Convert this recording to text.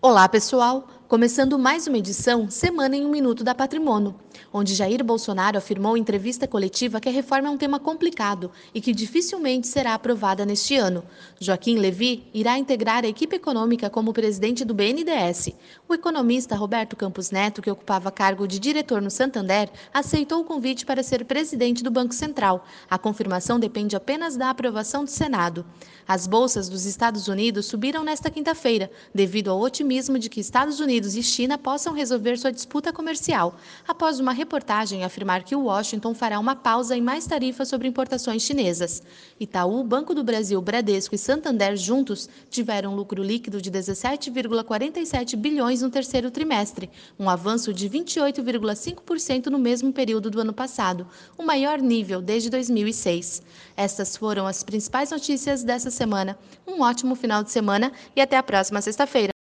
Olá, pessoal! Começando mais uma edição Semana em um Minuto da Patrimônio, onde Jair Bolsonaro afirmou em entrevista coletiva que a reforma é um tema complicado e que dificilmente será aprovada neste ano. Joaquim Levi irá integrar a equipe econômica como presidente do BNDES. O economista Roberto Campos Neto, que ocupava cargo de diretor no Santander, aceitou o convite para ser presidente do Banco Central. A confirmação depende apenas da aprovação do Senado. As bolsas dos Estados Unidos subiram nesta quinta-feira, devido ao otimismo de que Estados Unidos e China possam resolver sua disputa comercial, após uma reportagem afirmar que Washington fará uma pausa em mais tarifas sobre importações chinesas. Itaú, Banco do Brasil, Bradesco e Santander juntos tiveram lucro líquido de 17,47 bilhões no terceiro trimestre, um avanço de 28,5% no mesmo período do ano passado, o maior nível desde 2006. Estas foram as principais notícias dessa semana. Um ótimo final de semana e até a próxima sexta-feira.